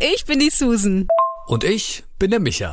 ich bin die Susan. Und ich bin der Micha.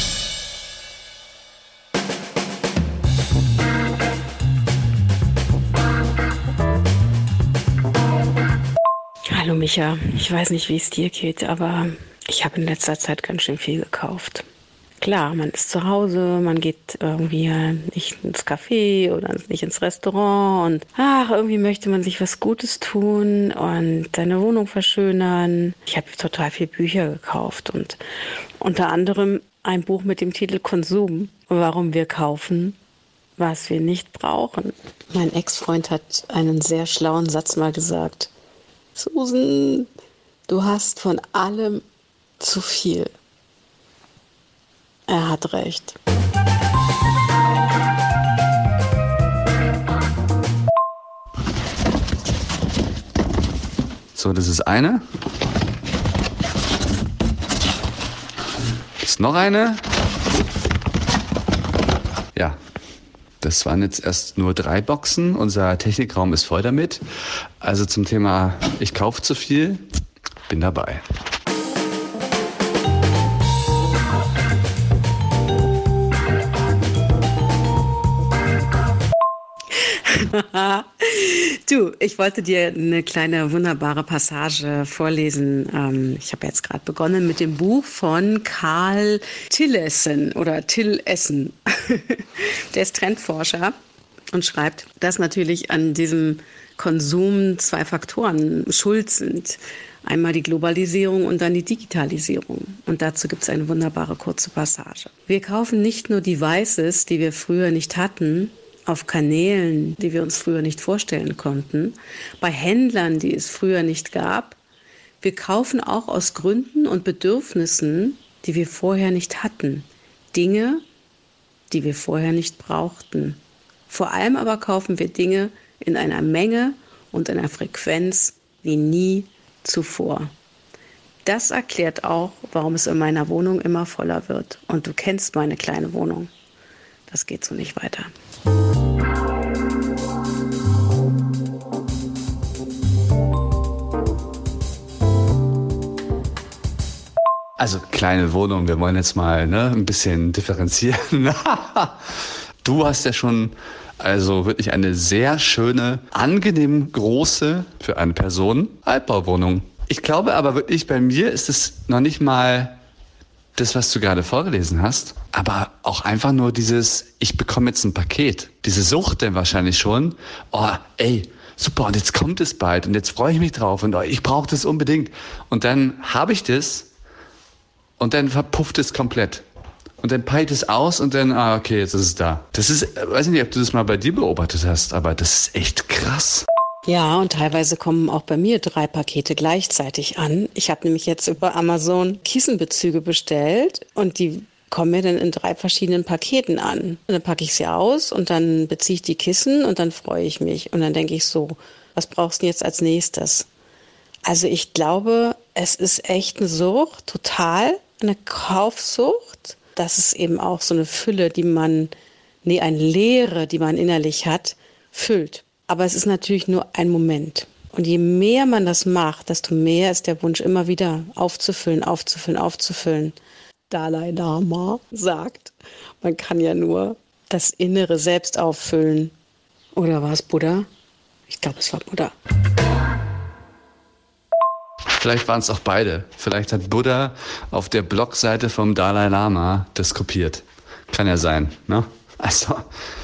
Hallo Micha, ich weiß nicht, wie es dir geht, aber ich habe in letzter Zeit ganz schön viel gekauft. Klar, man ist zu Hause, man geht irgendwie nicht ins Café oder nicht ins Restaurant und ach, irgendwie möchte man sich was Gutes tun und seine Wohnung verschönern. Ich habe total viel Bücher gekauft und unter anderem ein Buch mit dem Titel Konsum, warum wir kaufen, was wir nicht brauchen. Mein Ex-Freund hat einen sehr schlauen Satz mal gesagt. Susan, du hast von allem zu viel. Er hat recht. So, das ist eine. Ist noch eine. Ja, das waren jetzt erst nur drei Boxen. Unser Technikraum ist voll damit. Also zum Thema, ich kaufe zu viel, bin dabei. du, ich wollte dir eine kleine wunderbare Passage vorlesen. Ähm, ich habe jetzt gerade begonnen mit dem Buch von Karl Tillessen oder Tillessen. Der ist Trendforscher und schreibt, dass natürlich an diesem Konsum zwei Faktoren schuld sind. Einmal die Globalisierung und dann die Digitalisierung. Und dazu gibt es eine wunderbare kurze Passage. Wir kaufen nicht nur Devices, die wir früher nicht hatten, auf Kanälen, die wir uns früher nicht vorstellen konnten, bei Händlern, die es früher nicht gab. Wir kaufen auch aus Gründen und Bedürfnissen, die wir vorher nicht hatten. Dinge, die wir vorher nicht brauchten. Vor allem aber kaufen wir Dinge in einer Menge und einer Frequenz wie nie zuvor. Das erklärt auch, warum es in meiner Wohnung immer voller wird. Und du kennst meine kleine Wohnung. Das geht so nicht weiter. Also kleine Wohnung, wir wollen jetzt mal ne, ein bisschen differenzieren. du hast ja schon also wirklich eine sehr schöne, angenehm große für eine Person Altbauwohnung. Ich glaube aber wirklich, bei mir ist es noch nicht mal das, was du gerade vorgelesen hast, aber auch einfach nur dieses, ich bekomme jetzt ein Paket. Diese Sucht denn wahrscheinlich schon. Oh, ey, super, und jetzt kommt es bald und jetzt freue ich mich drauf und oh, ich brauche das unbedingt. Und dann habe ich das und dann verpufft es komplett. Und dann peilt es aus und dann, ah, okay, jetzt ist es da. Das ist, weiß nicht, ob du das mal bei dir beobachtet hast, aber das ist echt krass. Ja, und teilweise kommen auch bei mir drei Pakete gleichzeitig an. Ich habe nämlich jetzt über Amazon Kissenbezüge bestellt und die kommen mir dann in drei verschiedenen Paketen an. Und dann packe ich sie aus und dann beziehe ich die Kissen und dann freue ich mich. Und dann denke ich so, was brauchst du jetzt als nächstes? Also ich glaube, es ist echt eine Sucht, total eine Kaufsucht. Das ist eben auch so eine Fülle, die man, nee, eine Leere, die man innerlich hat, füllt. Aber es ist natürlich nur ein Moment. Und je mehr man das macht, desto mehr ist der Wunsch immer wieder aufzufüllen, aufzufüllen, aufzufüllen. Dalai Lama sagt, man kann ja nur das innere Selbst auffüllen. Oder war es Buddha? Ich glaube, es war Buddha. Vielleicht waren es auch beide. Vielleicht hat Buddha auf der Blogseite vom Dalai Lama das kopiert. Kann ja sein, ne? Also,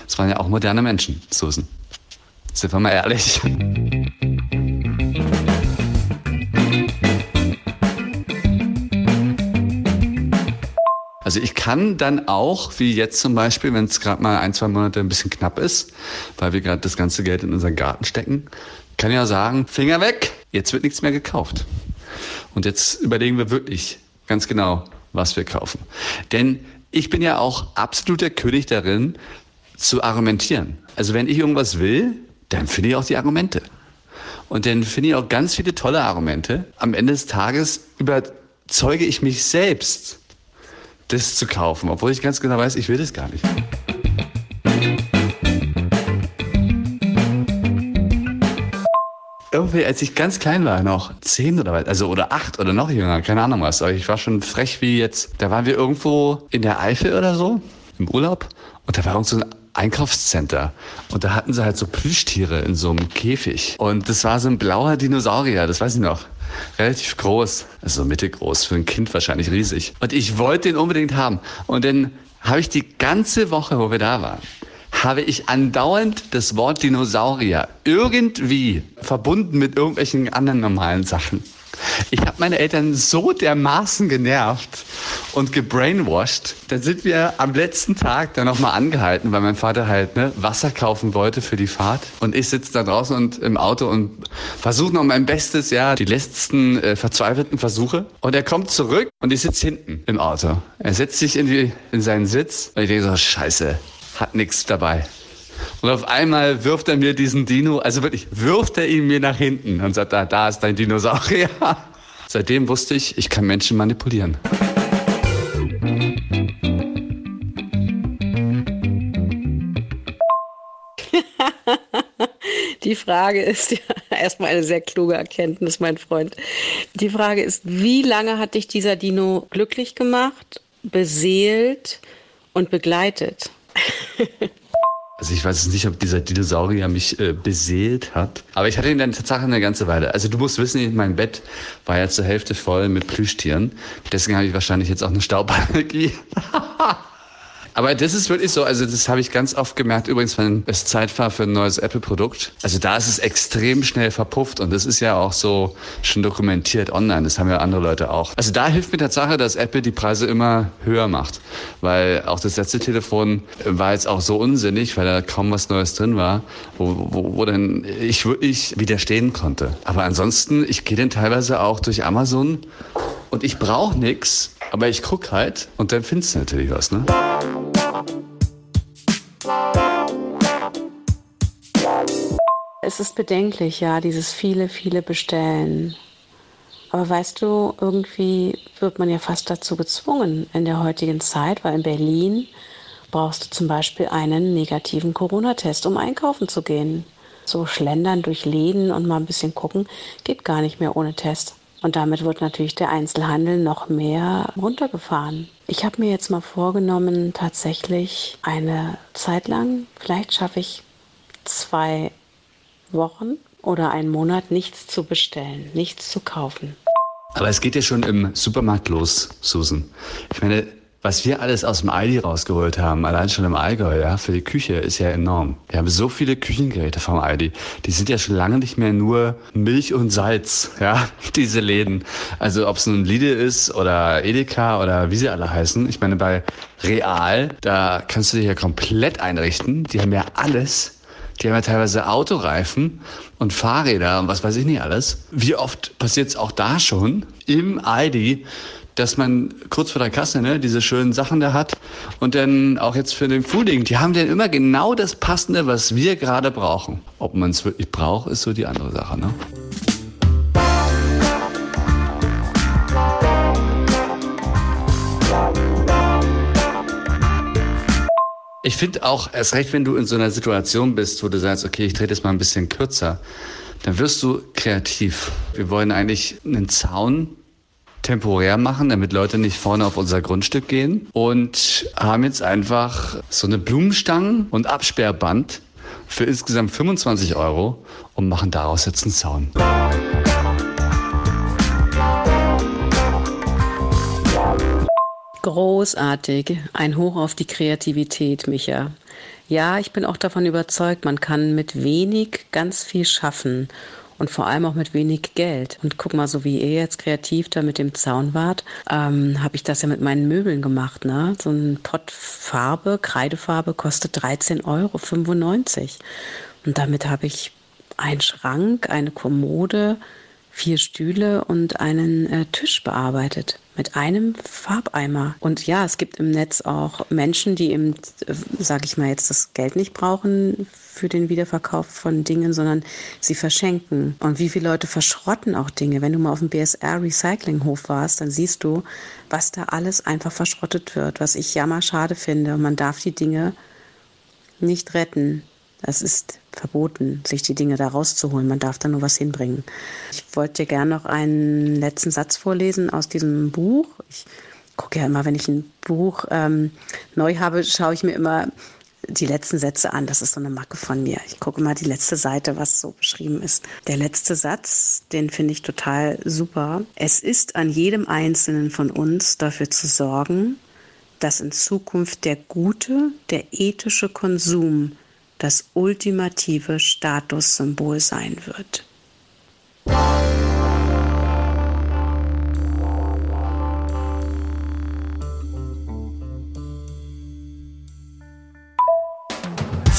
es waren ja auch moderne Menschen, Susan. Sind wir mal ehrlich. Also ich kann dann auch, wie jetzt zum Beispiel, wenn es gerade mal ein, zwei Monate ein bisschen knapp ist, weil wir gerade das ganze Geld in unseren Garten stecken, kann ja sagen, Finger weg, jetzt wird nichts mehr gekauft. Und jetzt überlegen wir wirklich ganz genau, was wir kaufen. Denn ich bin ja auch absoluter König darin, zu argumentieren. Also wenn ich irgendwas will, dann finde ich auch die Argumente. Und dann finde ich auch ganz viele tolle Argumente. Am Ende des Tages überzeuge ich mich selbst, das zu kaufen, obwohl ich ganz genau weiß, ich will das gar nicht. Irgendwie, als ich ganz klein war, noch zehn oder was, also oder acht oder noch jünger, keine Ahnung was, aber ich war schon frech wie jetzt. Da waren wir irgendwo in der Eifel oder so, im Urlaub, und da war irgend so ein Einkaufscenter. Und da hatten sie halt so Plüschtiere in so einem Käfig. Und das war so ein blauer Dinosaurier, das weiß ich noch. Relativ groß, also mittelgroß, für ein Kind wahrscheinlich riesig. Und ich wollte den unbedingt haben. Und dann habe ich die ganze Woche, wo wir da waren, habe ich andauernd das Wort Dinosaurier irgendwie verbunden mit irgendwelchen anderen normalen Sachen. Ich habe meine Eltern so dermaßen genervt und gebrainwashed. Dann sind wir am letzten Tag dann nochmal angehalten, weil mein Vater halt ne, Wasser kaufen wollte für die Fahrt. Und ich sitze da draußen und im Auto und versuche noch mein Bestes, ja, die letzten äh, verzweifelten Versuche. Und er kommt zurück und ich sitze hinten im Auto. Er setzt sich in, die, in seinen Sitz und ich denke so, scheiße, hat nichts dabei. Und auf einmal wirft er mir diesen Dino, also wirklich wirft er ihn mir nach hinten und sagt, da, da ist dein Dinosaurier. Seitdem wusste ich, ich kann Menschen manipulieren. Die Frage ist ja erstmal eine sehr kluge Erkenntnis, mein Freund. Die Frage ist, wie lange hat dich dieser Dino glücklich gemacht, beseelt und begleitet? Also ich weiß nicht, ob dieser Dinosaurier mich äh, beseelt hat. Aber ich hatte ihn dann tatsächlich eine ganze Weile. Also du musst wissen, mein Bett war ja zur Hälfte voll mit Plüschtieren. Deswegen habe ich wahrscheinlich jetzt auch eine Stauballergie. Aber das ist wirklich so, also das habe ich ganz oft gemerkt, übrigens, wenn es Zeit war für ein neues Apple-Produkt. Also da ist es extrem schnell verpufft und das ist ja auch so schon dokumentiert online. Das haben ja andere Leute auch. Also da hilft mir Tatsache, dass Apple die Preise immer höher macht. Weil auch das letzte Telefon war jetzt auch so unsinnig, weil da kaum was Neues drin war, wo, wo, wo dann ich wirklich widerstehen konnte. Aber ansonsten, ich gehe dann teilweise auch durch Amazon und ich brauche nichts, aber ich guck halt und dann findest du natürlich was, ne? Es ist bedenklich, ja, dieses viele, viele Bestellen. Aber weißt du, irgendwie wird man ja fast dazu gezwungen in der heutigen Zeit, weil in Berlin brauchst du zum Beispiel einen negativen Corona-Test, um einkaufen zu gehen. So schlendern durch Läden und mal ein bisschen gucken, geht gar nicht mehr ohne Test. Und damit wird natürlich der Einzelhandel noch mehr runtergefahren. Ich habe mir jetzt mal vorgenommen, tatsächlich eine Zeit lang, vielleicht schaffe ich zwei Wochen oder einen Monat nichts zu bestellen, nichts zu kaufen. Aber es geht ja schon im Supermarkt los, Susan. Ich meine, was wir alles aus dem Aldi rausgeholt haben, allein schon im Allgäu, ja, für die Küche, ist ja enorm. Wir haben so viele Küchengeräte vom Aldi. Die sind ja schon lange nicht mehr nur Milch und Salz, ja, diese Läden. Also ob es nun Lidl ist oder Edeka oder wie sie alle heißen. Ich meine, bei Real, da kannst du dich ja komplett einrichten. Die haben ja alles. Die haben ja teilweise Autoreifen und Fahrräder und was weiß ich nicht alles. Wie oft passiert es auch da schon im Aldi, dass man kurz vor der Kasse ne, diese schönen Sachen da hat und dann auch jetzt für den Frühling, die haben dann immer genau das Passende, was wir gerade brauchen. Ob man es wirklich braucht, ist so die andere Sache. Ne? Ich finde auch, erst recht, wenn du in so einer Situation bist, wo du sagst, okay, ich drehe das mal ein bisschen kürzer, dann wirst du kreativ. Wir wollen eigentlich einen Zaun temporär machen, damit Leute nicht vorne auf unser Grundstück gehen und haben jetzt einfach so eine Blumenstangen und Absperrband für insgesamt 25 Euro und machen daraus jetzt einen Zaun. Großartig. Ein Hoch auf die Kreativität, Micha. Ja, ich bin auch davon überzeugt, man kann mit wenig ganz viel schaffen und vor allem auch mit wenig Geld. Und guck mal, so wie ihr jetzt kreativ da mit dem Zaun wart, ähm, habe ich das ja mit meinen Möbeln gemacht. Ne? So ein Pott Farbe, Kreidefarbe kostet 13,95 Euro. Und damit habe ich einen Schrank, eine Kommode, vier Stühle und einen äh, Tisch bearbeitet mit einem Farbeimer. Und ja, es gibt im Netz auch Menschen, die eben, äh, sage ich mal jetzt, das Geld nicht brauchen für den Wiederverkauf von Dingen, sondern sie verschenken. Und wie viele Leute verschrotten auch Dinge. Wenn du mal auf dem BSR Recyclinghof warst, dann siehst du, was da alles einfach verschrottet wird, was ich jammer schade finde. Man darf die Dinge nicht retten. Das ist verboten, sich die Dinge da rauszuholen. Man darf da nur was hinbringen. Ich wollte dir gerne noch einen letzten Satz vorlesen aus diesem Buch. Ich gucke ja immer, wenn ich ein Buch ähm, neu habe, schaue ich mir immer die letzten Sätze an. Das ist so eine Macke von mir. Ich gucke mal die letzte Seite, was so beschrieben ist. Der letzte Satz, den finde ich total super. Es ist an jedem Einzelnen von uns dafür zu sorgen, dass in Zukunft der gute, der ethische Konsum das ultimative Statussymbol sein wird.